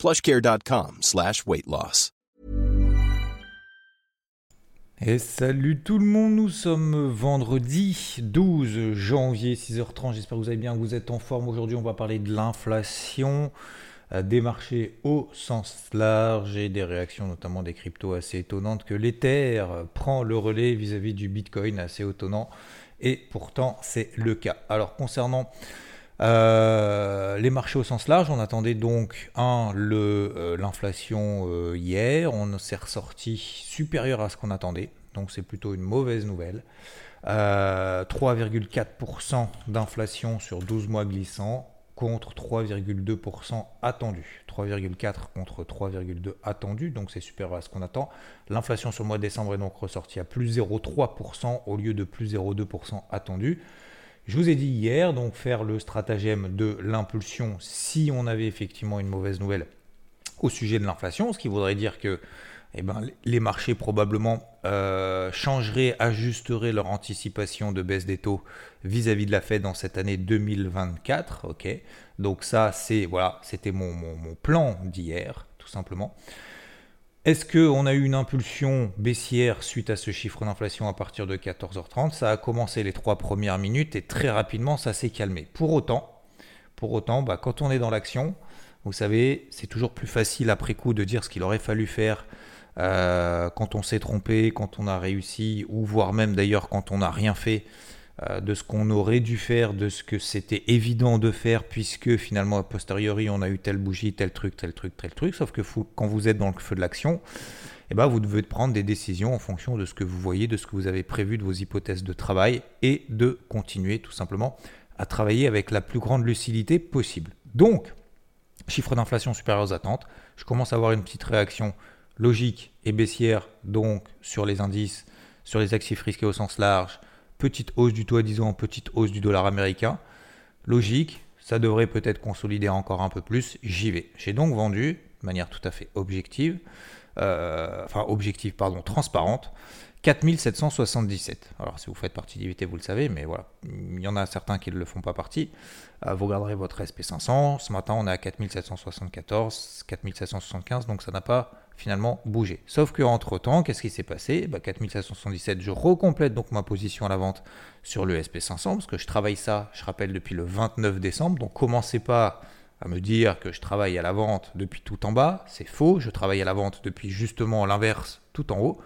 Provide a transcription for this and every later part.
plushcare.com slash. Et salut tout le monde, nous sommes vendredi 12 janvier 6h30, j'espère que vous allez bien, que vous êtes en forme. Aujourd'hui on va parler de l'inflation, euh, des marchés au sens large et des réactions notamment des cryptos assez étonnantes que l'Ether prend le relais vis-à-vis du Bitcoin assez étonnant et pourtant c'est le cas. Alors concernant euh, les marchés au sens large, on attendait donc un euh, l'inflation euh, hier, on s'est ressorti supérieur à ce qu'on attendait, donc c'est plutôt une mauvaise nouvelle. 3,4% d'inflation sur 12 mois glissants contre 3,2% attendu. 3,4 contre 3,2 attendu, donc c'est supérieur à ce qu'on attend. L'inflation sur le mois de décembre est donc ressortie à plus 0,3% au lieu de plus 0,2% attendu. Je vous ai dit hier, donc faire le stratagème de l'impulsion si on avait effectivement une mauvaise nouvelle au sujet de l'inflation, ce qui voudrait dire que eh ben, les marchés probablement euh, changeraient, ajusteraient leur anticipation de baisse des taux vis-à-vis de la Fed dans cette année 2024. Ok, donc ça c'est voilà, c'était mon, mon plan d'hier, tout simplement. Est-ce qu'on a eu une impulsion baissière suite à ce chiffre d'inflation à partir de 14h30 Ça a commencé les trois premières minutes et très rapidement ça s'est calmé. Pour autant, pour autant bah, quand on est dans l'action, vous savez, c'est toujours plus facile après coup de dire ce qu'il aurait fallu faire euh, quand on s'est trompé, quand on a réussi, ou voire même d'ailleurs quand on n'a rien fait. Euh, de ce qu'on aurait dû faire, de ce que c'était évident de faire, puisque finalement, a posteriori, on a eu telle bougie, tel truc, tel truc, tel truc. Sauf que quand vous êtes dans le feu de l'action, eh ben, vous devez prendre des décisions en fonction de ce que vous voyez, de ce que vous avez prévu, de vos hypothèses de travail, et de continuer tout simplement à travailler avec la plus grande lucidité possible. Donc, chiffre d'inflation supérieur aux attentes, je commence à avoir une petite réaction logique et baissière, donc sur les indices, sur les actifs risqués au sens large, petite hausse du taux à 10 ans, petite hausse du dollar américain. Logique, ça devrait peut-être consolider encore un peu plus, j'y vais. J'ai donc vendu de manière tout à fait objective, euh, enfin objective, pardon, transparente, 4777. Alors si vous faites partie d'IVT, vous le savez, mais voilà, il y en a certains qui ne le font pas partie. Euh, vous regarderez votre SP500, ce matin on est à 4774, 4775, donc ça n'a pas finalement bougé. Sauf que entre temps, qu'est-ce qui s'est passé? Bah, 4777, je recomplète donc ma position à la vente sur le SP500 parce que je travaille ça, je rappelle, depuis le 29 décembre. Donc commencez pas à me dire que je travaille à la vente depuis tout en bas, c'est faux. Je travaille à la vente depuis justement l'inverse, tout en haut.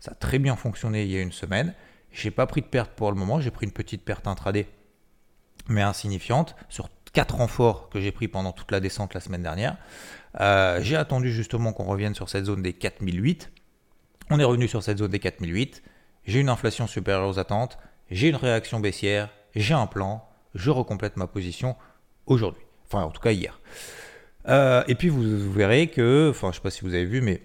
Ça a très bien fonctionné il y a une semaine. J'ai pas pris de perte pour le moment, j'ai pris une petite perte intraday, mais insignifiante sur quatre renforts que j'ai pris pendant toute la descente la semaine dernière. Euh, j'ai attendu justement qu'on revienne sur cette zone des 4008. On est revenu sur cette zone des 4008. J'ai une inflation supérieure aux attentes. J'ai une réaction baissière. J'ai un plan. Je recomplète ma position aujourd'hui. Enfin, en tout cas hier. Euh, et puis vous, verrez que, enfin, je ne sais pas si vous avez vu, mais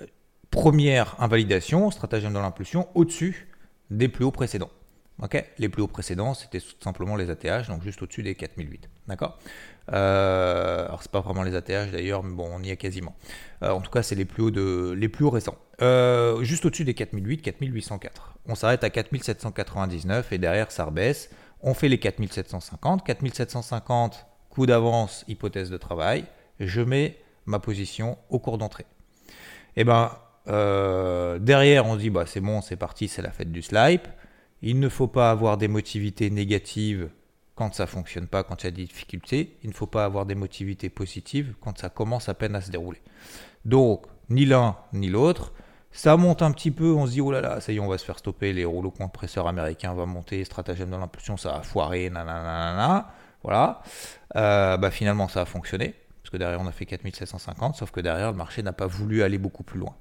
euh, première invalidation, stratagème de l'impulsion, au-dessus des plus hauts précédents. Les plus hauts précédents, c'était tout simplement les ATH, donc juste au-dessus des 4008. D'accord? Euh, alors pas vraiment les ATH d'ailleurs, mais bon, on y est quasiment. Euh, en tout cas, c'est les plus hauts récents. Euh, juste au-dessus des 4008, 4804. On s'arrête à 4799 et derrière ça rebaisse. On fait les 4750. 4750, coup d'avance, hypothèse de travail. Je mets ma position au cours d'entrée. Et eh ben derrière, on dit bah c'est bon, c'est parti, c'est la fête du slipe. Il ne faut pas avoir d'émotivité négative quand ça fonctionne pas, quand il y a des difficultés. Il ne faut pas avoir d'émotivité positive quand ça commence à peine à se dérouler. Donc, ni l'un ni l'autre. Ça monte un petit peu, on se dit, oh là là, ça y est, on va se faire stopper, les rouleaux compresseurs américains vont monter, stratagème de l'impulsion, ça va foirer, nanana, voilà. Euh, bah finalement, ça a fonctionné, parce que derrière, on a fait 4750, sauf que derrière, le marché n'a pas voulu aller beaucoup plus loin.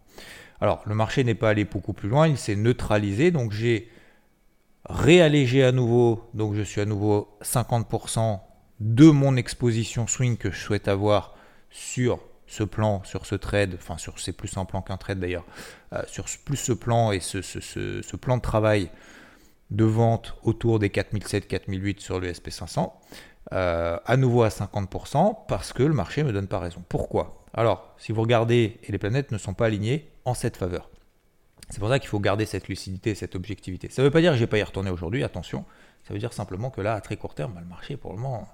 Alors, le marché n'est pas allé beaucoup plus loin, il s'est neutralisé, donc j'ai réalléger à nouveau, donc je suis à nouveau 50% de mon exposition swing que je souhaite avoir sur ce plan, sur ce trade, enfin sur c'est plus un plan qu'un trade d'ailleurs, euh, sur plus ce plan et ce, plan de travail de vente autour des 4007, 4008 sur le SP500, euh, à nouveau à 50% parce que le marché ne me donne pas raison. Pourquoi? Alors, si vous regardez, et les planètes ne sont pas alignées en cette faveur. C'est pour ça qu'il faut garder cette lucidité, cette objectivité. Ça ne veut pas dire que je n'ai pas y retourner aujourd'hui, attention. Ça veut dire simplement que là, à très court terme, bah, le marché, pour le moment,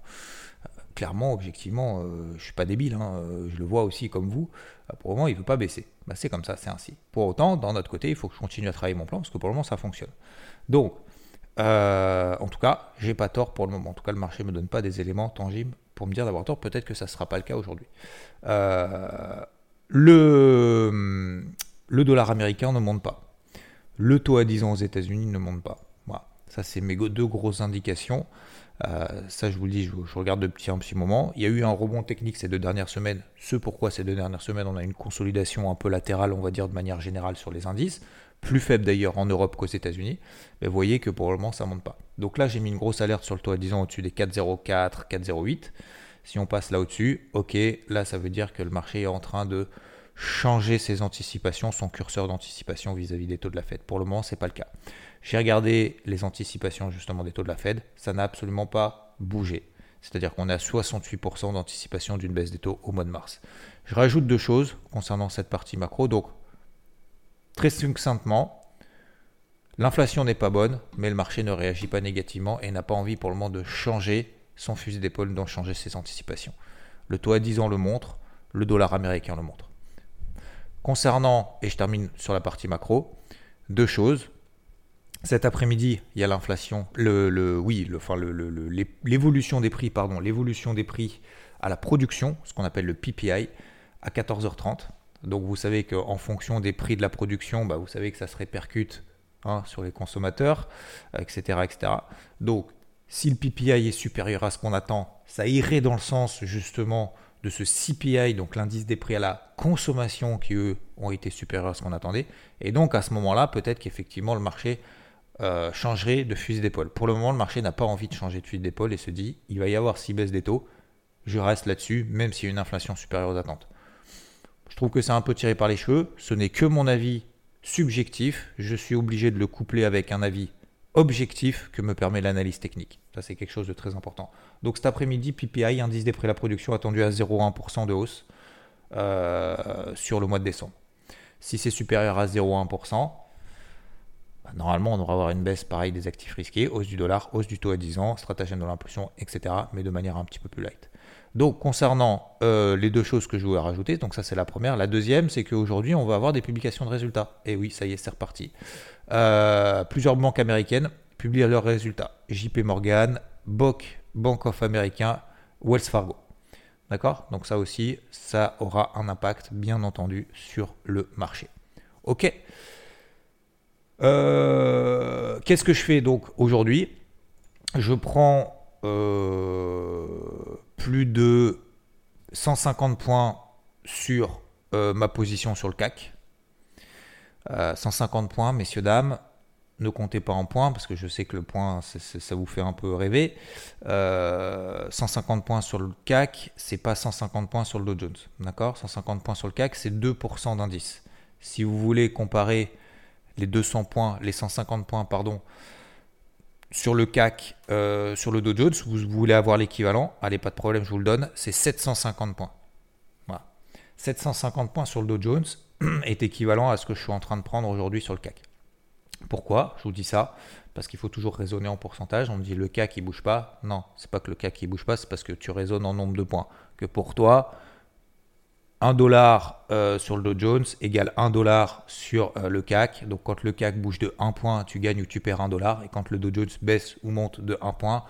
euh, clairement, objectivement, euh, je ne suis pas débile, hein, euh, je le vois aussi comme vous, pour le moment, il ne veut pas baisser. Bah, c'est comme ça, c'est ainsi. Pour autant, dans notre côté, il faut que je continue à travailler mon plan, parce que pour le moment, ça fonctionne. Donc, en tout cas, j'ai pas tort pour le moment. En tout cas, le marché ne me donne pas des éléments tangibles pour me dire d'avoir tort. Peut-être que ça ne sera pas le cas aujourd'hui. le, le dollar américain ne monte pas. Le taux à 10 ans aux États-Unis ne monte pas. Ça, c'est mes deux grosses indications. Euh, ça, je vous le dis, je, regarde depuis un petit moment. Il y a eu un rebond technique ces deux dernières semaines. Ce pourquoi ces deux dernières semaines, on a une consolidation un peu latérale, on va dire de manière générale sur les indices. Plus faible d'ailleurs en Europe qu'aux États-Unis. Mais vous voyez que pour le moment, ça ne monte pas. Donc là, j'ai mis une grosse alerte sur le taux à 10 ans au-dessus des 4,04, 4,08. Si on passe là au-dessus, ok, là, ça veut dire que le marché est en train de changer ses anticipations, son curseur d'anticipation vis-à-vis des taux de la Fed. Pour le moment, ce n'est pas le cas. J'ai regardé les anticipations justement des taux de la Fed, ça n'a absolument pas bougé. C'est-à-dire qu'on est à 68% d'anticipation d'une baisse des taux au mois de mars. Je rajoute deux choses concernant cette partie macro. Donc, très succinctement, l'inflation n'est pas bonne, mais le marché ne réagit pas négativement et n'a pas envie pour le moment de changer son fusil d'épaule, d'en changer ses anticipations. Le taux à 10 ans le montre, le dollar américain le montre. Concernant, et je termine sur la partie macro, deux choses. Cet après-midi, il y a l'inflation, le, oui, le, l'évolution des prix, pardon, l'évolution des prix à la production, ce qu'on appelle le PPI, à 14h30. Donc vous savez qu'en fonction des prix de la production, bah, vous savez que ça se répercute hein, sur les consommateurs, etc., etc. Donc si le PPI est supérieur à ce qu'on attend, ça irait dans le sens justement de ce CPI, donc l'indice des prix à la consommation, qui eux ont été supérieurs à ce qu'on attendait. Et donc à ce moment-là, peut-être qu'effectivement le marché euh, changerait de fusil d'épaule. Pour le moment, le marché n'a pas envie de changer de fusil d'épaule et se dit il va y avoir six baisses des taux, je reste là-dessus, même s'il y a une inflation supérieure aux attentes. Je trouve que c'est un peu tiré par les cheveux. Ce n'est que mon avis subjectif. Je suis obligé de le coupler avec un avis objectif que me permet l'analyse technique. Ça, c'est quelque chose de très important. Donc cet après-midi, PPI, indice des prix de la production attendu à 0,1% de hausse euh, sur le mois de décembre. Si c'est supérieur à 0,1%, bah, normalement, on devrait avoir une baisse pareil des actifs risqués, hausse du dollar, hausse du taux à 10 ans, stratagème de l'impulsion, etc. Mais de manière un petit peu plus light. Donc, concernant euh, les deux choses que je voulais rajouter, donc ça c'est la première. La deuxième, c'est qu'aujourd'hui, on va avoir des publications de résultats. Et oui, ça y est, c'est reparti. Euh, plusieurs banques américaines publient leurs résultats. JP Morgan, BOC, Bank of America, Wells Fargo. D'accord? Donc ça aussi, ça aura un impact, bien entendu, sur le marché. Ok? Euh, qu'est-ce que je fais donc aujourd'hui? Je prends plus de 150 points sur euh, ma position sur le CAC. 150 points, messieurs, dames. Ne comptez pas en points parce que je sais que le point, ça vous fait un peu rêver. 150 points sur le CAC, c'est pas 150 points sur le Dow Jones. D'accord? 150 points sur le CAC, c'est 2% d'indice. Si vous voulez comparer les 200 points, les 150 points, pardon, sur le CAC, euh, sur le Dow Jones, vous, voulez avoir l'équivalent, allez, pas de problème, je vous le donne, c'est 750 points. Voilà. 750 points sur le Dow Jones est équivalent à ce que je suis en train de prendre aujourd'hui sur le CAC. Pourquoi? Je vous dis ça parce qu'il faut toujours raisonner en pourcentage. On me dit le CAC il bouge pas. Non, c'est pas que le CAC il bouge pas, c'est parce que tu raisonnes en nombre de points. Que pour toi, 1 dollar euh, sur le Dow Jones égale 1 dollar sur euh, le CAC. Donc quand le CAC bouge de 1 point, tu gagnes ou tu perds 1 dollar. Et quand le Dow Jones baisse ou monte de 1 point,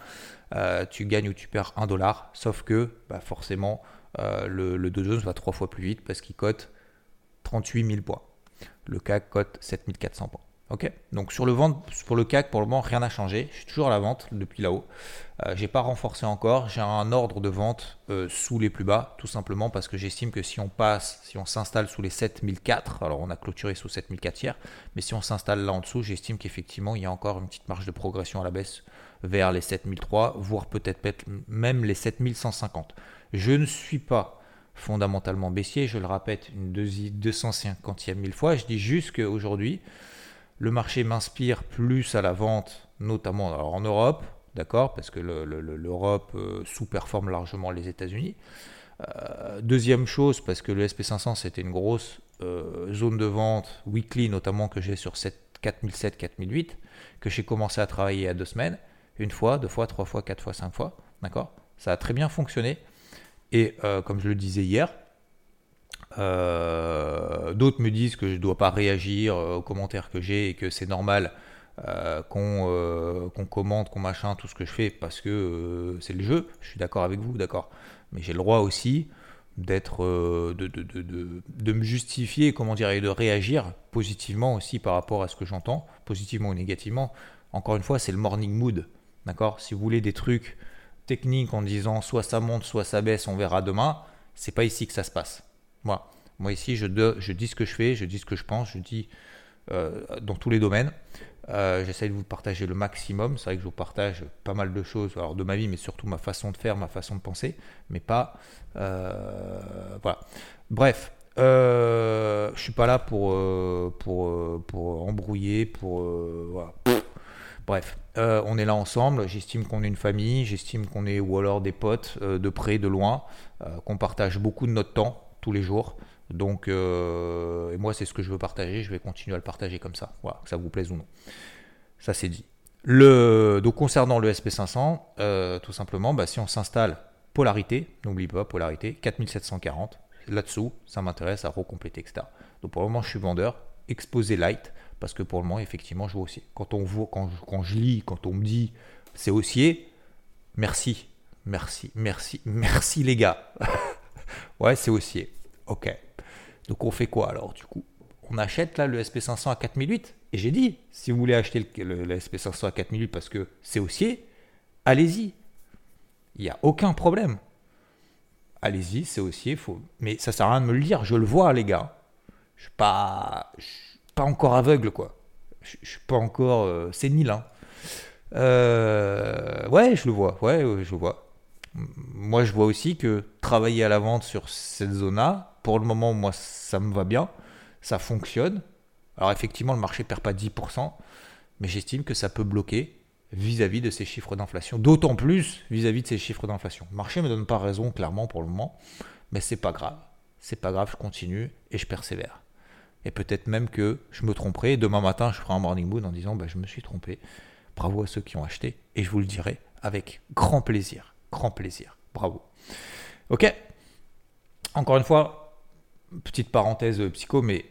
euh, tu gagnes ou tu perds 1 dollar. Sauf que bah, forcément, le, le, Dow Jones va 3 fois plus vite parce qu'il cote 38 000 points. Le CAC cote 7400 points. Ok, donc sur le vente, pour le CAC, pour le moment, rien n'a changé. Je suis toujours à la vente depuis là-haut. Euh, j'ai pas renforcé encore. J'ai un ordre de vente euh, sous les plus bas, tout simplement parce que j'estime que si on passe, si on s'installe sous les 7004, alors on a clôturé sous 7004 hier, mais si on s'installe là en dessous, j'estime qu'effectivement il y a encore une petite marge de progression à la baisse vers les 7003, voire peut-être même les 7150. Je ne suis pas fondamentalement baissier. Je le répète une 250e mille fois. Je dis juste qu'aujourd'hui, le marché m'inspire plus à la vente, notamment en Europe, d'accord, parce que l'Europe euh, sous-performe largement les États-Unis. Euh, deuxième chose, parce que le SP500 c'était une grosse euh, zone de vente weekly, notamment que j'ai sur 4007, 4008, que j'ai commencé à travailler il y a deux semaines, une fois, deux fois, trois fois, quatre fois, cinq fois, d'accord Ça a très bien fonctionné. Et comme je le disais hier, d'autres me disent que je ne dois pas réagir aux commentaires que j'ai et que c'est normal euh, euh, qu'on commente, qu'on machin, tout ce que je fais parce que euh, c'est le jeu. Je suis d'accord avec vous, d'accord. Mais j'ai le droit aussi d'être, de, me justifier, comment dire, et de réagir positivement aussi par rapport à ce que j'entends, positivement ou négativement. Encore une fois, c'est le morning mood, d'accord. Si vous voulez des trucs techniques en disant soit ça monte, soit ça baisse, on verra demain, c'est pas ici que ça se passe. Moi, moi ici, je, je dis ce que je fais, je dis ce que je pense, je dis dans tous les domaines. Euh, j'essaie de vous partager le maximum. C'est vrai que je vous partage pas mal de choses, alors de ma vie, mais surtout ma façon de faire, ma façon de penser, mais pas. Euh, voilà. Bref, euh, je suis pas là pour, euh, pour, pour embrouiller, pour. voilà. Bref, on est là ensemble. J'estime qu'on est une famille, j'estime qu'on est ou alors des potes de près, de loin, qu'on partage beaucoup de notre temps tous les jours. Donc, euh, et moi, c'est ce que je veux partager. Je vais continuer à le partager comme ça. Voilà, que ça vous plaise ou non. Ça, c'est dit. Le, donc, concernant le SP500, euh, tout simplement, bah, si on s'installe polarité, n'oublie pas polarité, 4740, là-dessous, ça m'intéresse à recompléter, etc. Donc, pour le moment, je suis vendeur, exposé light, parce que pour le moment, effectivement, je vois haussier. Quand, on voit, quand, quand je lis, quand on me dit c'est haussier, merci, merci, merci, merci les gars. ouais, c'est haussier. Ok. Donc on fait quoi alors du coup? On achète là le SP500 à 4008 et j'ai dit, si vous voulez acheter le, SP500 à 4008 parce que c'est haussier, allez-y. Il n'y a aucun problème. Allez-y, c'est haussier, mais ça sert à rien de me le dire, je le vois les gars. Je suis pas, suis pas encore aveugle quoi. Je, ne suis pas encore euh, sénile. Hein. Euh, ouais, je le vois, ouais, je le vois. Moi, je vois aussi que travailler à la vente sur cette zone-là, pour le moment, moi, ça me va bien, ça fonctionne. Alors effectivement, le marché perd pas 10%, mais j'estime que ça peut bloquer vis-à-vis de ces chiffres d'inflation, d'autant plus vis-à-vis de ces chiffres d'inflation. Le marché ne me donne pas raison clairement pour le moment, mais c'est pas grave. C'est pas grave, je continue et je persévère. Et peut-être même que je me tromperai. Demain matin, je ferai un morning mood en disant bah, je me suis trompé. Bravo à ceux qui ont acheté. Et je vous le dirai avec grand plaisir. Grand plaisir. Bravo. Ok Encore une fois, petite parenthèse psycho, mais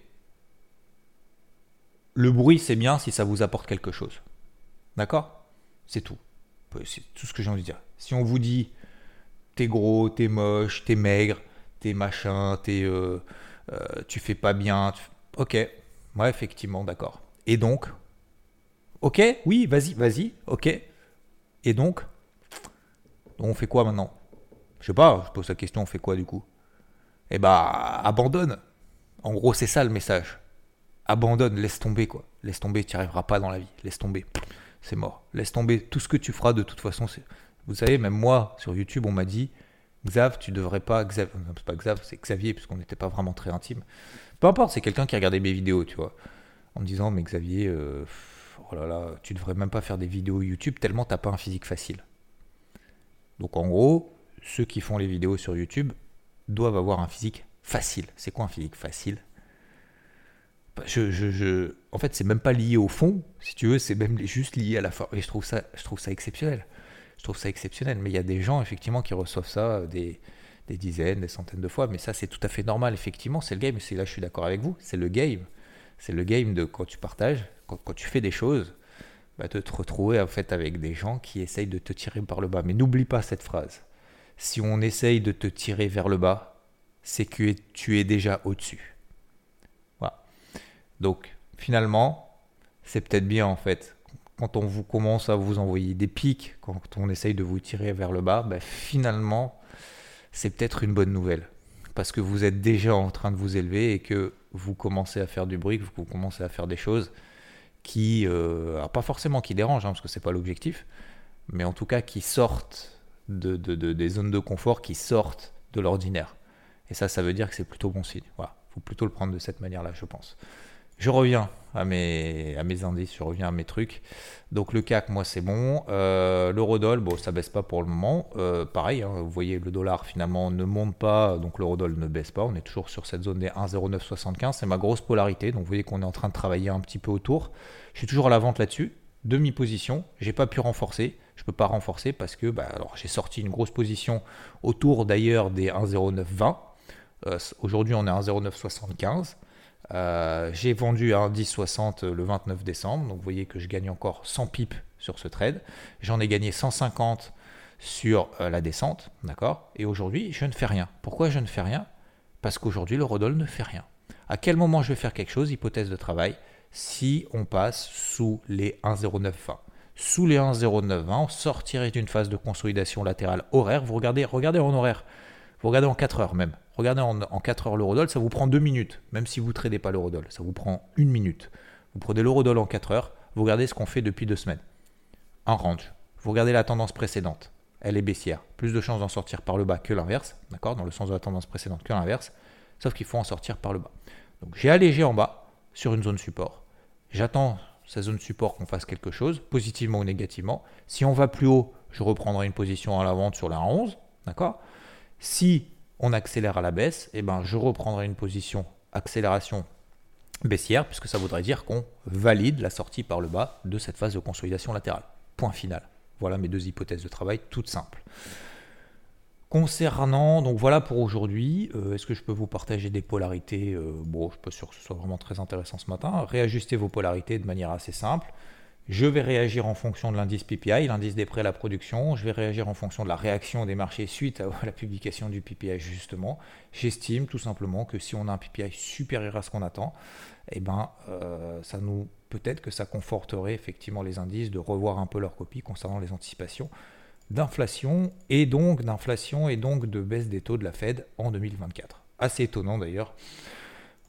le bruit, c'est bien si ça vous apporte quelque chose. D'accord? C'est tout. C'est tout ce que j'ai envie de dire. Si on vous dit t'es gros, t'es moche, t'es maigre, t'es machin, t'es, euh, euh, tu fais pas bien, ok, ouais, effectivement, d'accord. Et donc, ok, oui, vas-y, vas-y, ok. Et donc, on fait quoi maintenant? Je sais pas, je pose la question, on fait quoi du coup? Eh bah, abandonne. En gros, c'est ça le message. Abandonne, laisse tomber, quoi. Laisse tomber, tu n'y arriveras pas dans la vie. Laisse tomber. C'est mort. Laisse tomber. Tout ce que tu feras, de toute façon. Vous savez, même moi, sur YouTube, on m'a dit Xav, tu devrais pas. Xav, c'est pas Xav, c'est Xavier, puisqu'on n'était pas vraiment très intime. Peu importe, c'est quelqu'un qui a regardé mes vidéos, tu vois. En me disant Mais Xavier, euh, oh là là, tu devrais même pas faire des vidéos YouTube tellement t'as pas un physique facile. Donc en gros, ceux qui font les vidéos sur YouTube, doivent avoir un physique facile. C'est quoi un physique facile? Je, En fait, c'est même pas lié au fond, si tu veux, c'est même juste lié à la forme. Et je trouve ça, exceptionnel. Je trouve ça exceptionnel. Mais il y a des gens, effectivement, qui reçoivent ça des, des dizaines, des centaines de fois. Mais ça, c'est tout à fait normal, effectivement. C'est le game. Là, je suis d'accord avec vous. C'est le game. C'est le game de quand tu partages, quand, tu fais des choses, bah, de te retrouver fait avec des gens qui essayent de te tirer par le bas. Mais n'oublie pas cette phrase si on essaye de te tirer vers le bas, c'est que tu es déjà au-dessus. Voilà. Donc, finalement, c'est peut-être bien en fait. Quand on vous commence à vous envoyer des pics, quand on essaye de vous tirer vers le bas, ben, finalement, c'est peut-être une bonne nouvelle. Parce que vous êtes déjà en train de vous élever et que vous commencez à faire du bruit, que vous commencez à faire des choses qui, euh, pas forcément qui dérangent, hein, parce que c'est pas l'objectif, mais en tout cas qui sortent de, des zones de confort qui sortent de l'ordinaire. Et ça, ça veut dire que c'est plutôt bon signe. Voilà, faut plutôt le prendre de cette manière-là, je pense. Je reviens à mes, à indices, je reviens à mes trucs. Donc le CAC, moi, c'est bon. Euh, L'eurodoll, bon, ça baisse pas pour le moment. Euh, pareil, hein, vous voyez, le dollar finalement ne monte pas, donc l'eurodoll ne baisse pas. On est toujours sur cette zone des 1,0975. C'est ma grosse polarité. Donc vous voyez qu'on est en train de travailler un petit peu autour. Je suis toujours à la vente là-dessus. Demi-position. J'ai pas pu renforcer. Je peux pas renforcer parce que bah, j'ai sorti une grosse position autour d'ailleurs des 1,0920. Euh, Aujourd'hui, on est à 1,0975. Euh, j'ai vendu à 1,1060 le 29 décembre, donc vous voyez que je gagne encore 100 pips sur ce trade. J'en ai gagné 150 sur euh, la descente, d'accord? Et aujourd'hui, je ne fais rien. Pourquoi je ne fais rien? Parce qu'aujourd'hui, le Rodol ne fait rien. À quel moment je vais faire quelque chose? Hypothèse de travail, si on passe sous les 1,0920. Sous les 1,0920, on sortirait d'une phase de consolidation latérale horaire. Vous regardez, regardez en horaire, vous regardez en 4 heures même. Regardez en, 4 heures l'eurodoll, ça vous prend 2 minutes, même si vous ne tradez pas l'eurodoll, ça vous prend 1 minute. Vous prenez l'eurodoll en 4 heures, vous regardez ce qu'on fait depuis 2 semaines. Un range. Vous regardez la tendance précédente, elle est baissière. Plus de chances d'en sortir par le bas que l'inverse, d'accord Dans le sens de la tendance précédente que l'inverse, sauf qu'il faut en sortir par le bas. Donc j'ai allégé en bas sur une zone support. J'attends sa zone support qu'on fasse quelque chose, positivement ou négativement. Si on va plus haut, je reprendrai une position à la vente sur la 11, d'accord Si on accélère à la baisse, et eh ben je reprendrai une position accélération baissière, puisque ça voudrait dire qu'on valide la sortie par le bas de cette phase de consolidation latérale. Point final. Voilà mes deux hypothèses de travail, toutes simples. Concernant, donc voilà pour aujourd'hui, euh, est-ce que je peux vous partager des polarités? Euh, Bon, je ne suis pas sûr que ce soit vraiment très intéressant ce matin. Réajustez vos polarités de manière assez simple. Je vais réagir en fonction de l'indice PPI, l'indice des prêts à la production. Je vais réagir en fonction de la réaction des marchés suite à la publication du PPI justement. J'estime tout simplement que si on a un PPI supérieur à ce qu'on attend, eh ben, euh, ça nous peut-être que ça conforterait effectivement les indices de revoir un peu leur copie concernant les anticipations d'inflation et donc d'inflation et donc de baisse des taux de la Fed en 2024. Assez étonnant d'ailleurs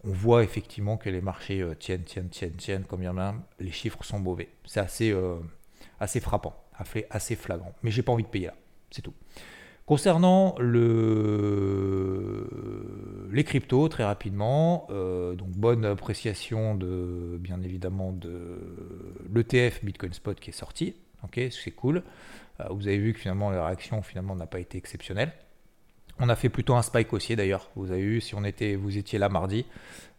on voit effectivement que les marchés euh, tiennent, tiennent, tiennent, tiennent, comme il y en a, les chiffres sont mauvais. C'est assez, euh, frappant, assez flagrant. Mais j'ai pas envie de payer là, c'est tout. Concernant le... les cryptos, très rapidement, euh, donc bonne appréciation de, bien évidemment, de l'ETF Bitcoin Spot qui est sorti. Ok, c'est cool. vous avez vu que finalement la réaction finalement n'a pas été exceptionnelle. On a fait plutôt un spike haussier d'ailleurs. Vous avez vu, si on était, vous étiez là mardi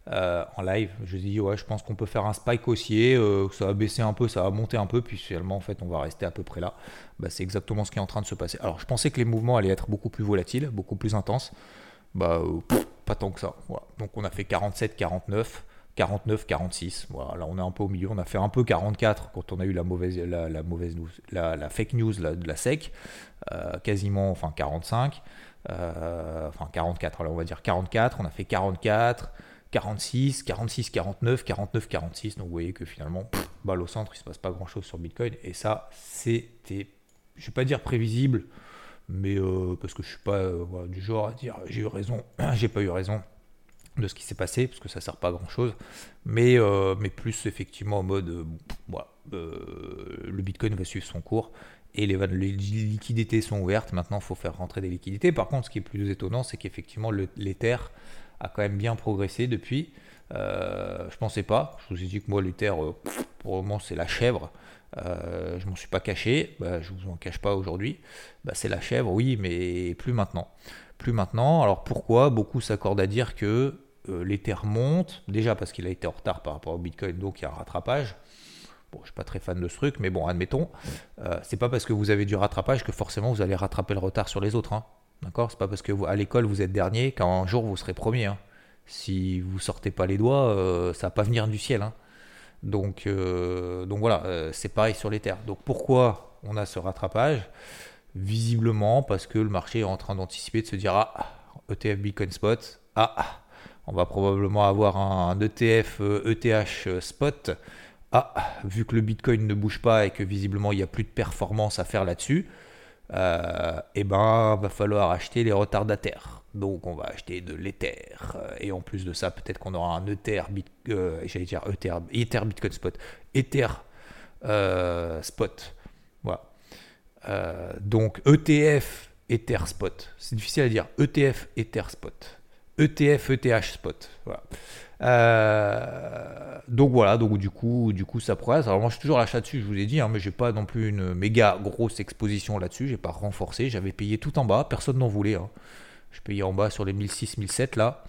euh, en live, je dis ouais, je pense qu'on peut faire un spike haussier. Euh, ça va baisser un peu, ça va monter un peu, puis finalement en fait on va rester à peu près là. Bah, c'est exactement ce qui est en train de se passer. Alors je pensais que les mouvements allaient être beaucoup plus volatiles, beaucoup plus intenses. Bah euh, pas tant que ça. Donc on a fait 47, 49. 49, 46. Voilà, là on est un peu au milieu. On a fait un peu 44 quand on a eu la mauvaise, la, mauvaise la, fake news de la SEC. quasiment, enfin 45. Euh, enfin 44, alors on va dire 44, on a fait 44, 46, 46, 49, 49, 46. Donc vous voyez que finalement, balle au centre, il se passe pas grand chose sur Bitcoin. Et ça, c'était, je vais pas dire prévisible, mais euh, parce que je suis pas euh, du genre à dire j'ai eu raison, j'ai pas eu raison de ce qui s'est passé, parce que ça sert pas à grand chose, mais, mais plus effectivement en mode voilà, le Bitcoin va suivre son cours et les, liquidités sont ouvertes. Maintenant, il faut faire rentrer des liquidités. Par contre, ce qui est plus étonnant, c'est qu'effectivement, l'Ether a quand même bien progressé depuis. Euh, je pensais pas. Je vous ai dit que moi, l'Ether, euh, pour le moment, c'est la chèvre. Euh, je m'en suis pas caché. Bah, je vous en cache pas aujourd'hui. Bah, c'est la chèvre, oui, mais plus maintenant. Maintenant. Alors pourquoi Beaucoup s'accordent à dire que euh, l'Ether monte. Déjà parce qu'il a été en retard par rapport au Bitcoin, donc il y a un rattrapage. Bon, je suis pas très fan de ce truc, mais bon, admettons, euh, c'est pas parce que vous avez du rattrapage que forcément vous allez rattraper le retard sur les autres. Hein. D'accord? C'est pas parce que vous, à l'école vous êtes dernier qu'un jour vous serez premier. Hein. Si vous sortez pas les doigts, euh, ça va pas venir du ciel. Hein. Donc, euh, donc voilà, c'est pareil sur les. Donc pourquoi on a ce rattrapage? Visiblement parce que le marché est en train d'anticiper, de se dire ah ETF Bitcoin Spot, ah on va probablement avoir un ETF ETH Spot ah, vu que le Bitcoin ne bouge pas et que visiblement il n'y a plus de performance à faire là-dessus, euh, eh ben, va falloir acheter les retardataires. Donc, on va acheter de l'Ether. Et en plus de ça, peut-être qu'on aura un Ether, euh, j'allais dire Ether, Ether Bitcoin Spot, Ether euh, Spot. Voilà. Donc, ETF Ether Spot. C'est difficile à dire. ETF Ether Spot. ETF, ETH spot. Euh, donc voilà, donc du coup, du coup ça progresse. Alors moi je suis toujours à l'achat dessus, je vous ai dit, hein, mais j'ai pas non plus une méga grosse exposition là-dessus. J'ai pas renforcé, j'avais payé tout en bas, personne n'en voulait. Hein. Je payais en bas sur les 1006, 1007 là,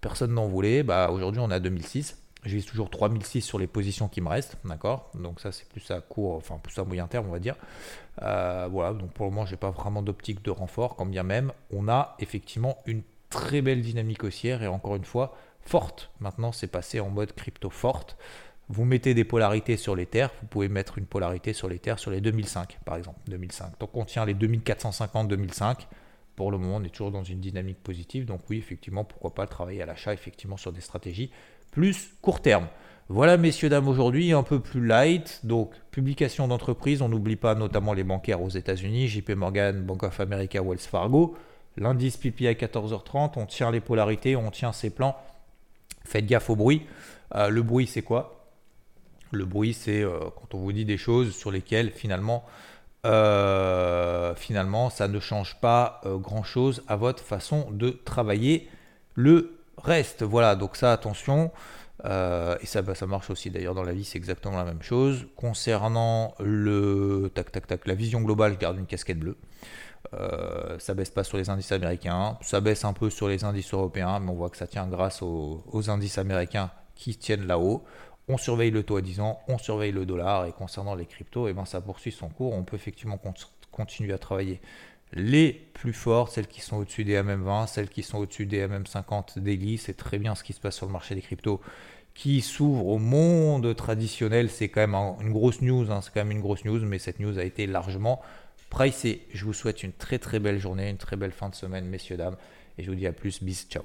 personne n'en voulait. Bah aujourd'hui on est à 2006. J'ai toujours 3006 sur les positions qui me restent, d'accord? Donc ça c'est plus à court, enfin plus à moyen terme on va dire. Euh, voilà, donc pour le moment j'ai pas vraiment d'optique de renfort, quand bien même on a effectivement une très belle dynamique haussière et encore une fois forte. Maintenant, c'est passé en mode crypto forte. Vous mettez des polarités sur les terres, vous pouvez mettre une polarité sur les terres sur les 2005 par exemple. 2005. Donc on tient les 2450-2005. Pour le moment, on est toujours dans une dynamique positive. Donc oui, effectivement, pourquoi pas travailler à l'achat effectivement sur des stratégies plus court terme. Voilà, messieurs, dames, aujourd'hui, un peu plus light. Donc, publication d'entreprise, on n'oublie pas notamment les bancaires aux États-Unis, JP Morgan, Bank of America, Wells Fargo. L'indice PPI à 14h30, on tient les polarités, on tient ses plans. Faites gaffe au bruit. Euh, le bruit, c'est quoi? Le bruit, c'est euh, quand on vous dit des choses sur lesquelles finalement, euh, ça ne change pas grand-chose à votre façon de travailler. Le reste, voilà, donc ça, attention. et ça, bah, ça marche aussi d'ailleurs dans la vie, c'est exactement la même chose. Concernant le tac tac tac, la vision globale, garde une casquette bleue. Euh, ça baisse pas sur les indices américains, ça baisse un peu sur les indices européens, mais on voit que ça tient grâce aux, indices américains qui tiennent là-haut. On surveille le taux à 10 ans, on surveille le dollar, et concernant les cryptos, et eh ben ça poursuit son cours. On peut effectivement continuer à travailler les plus fortes, celles qui sont au-dessus des MM20, celles qui sont au-dessus des MM50 daily. C'est très bien ce qui se passe sur le marché des cryptos qui s'ouvre au monde traditionnel. C'est quand même une grosse news, hein. c'est quand même une grosse news, mais cette news a été largement pricé. Je vous souhaite une très très belle journée, une très belle fin de semaine, messieurs, dames. Et je vous dis à plus. Bis, ciao.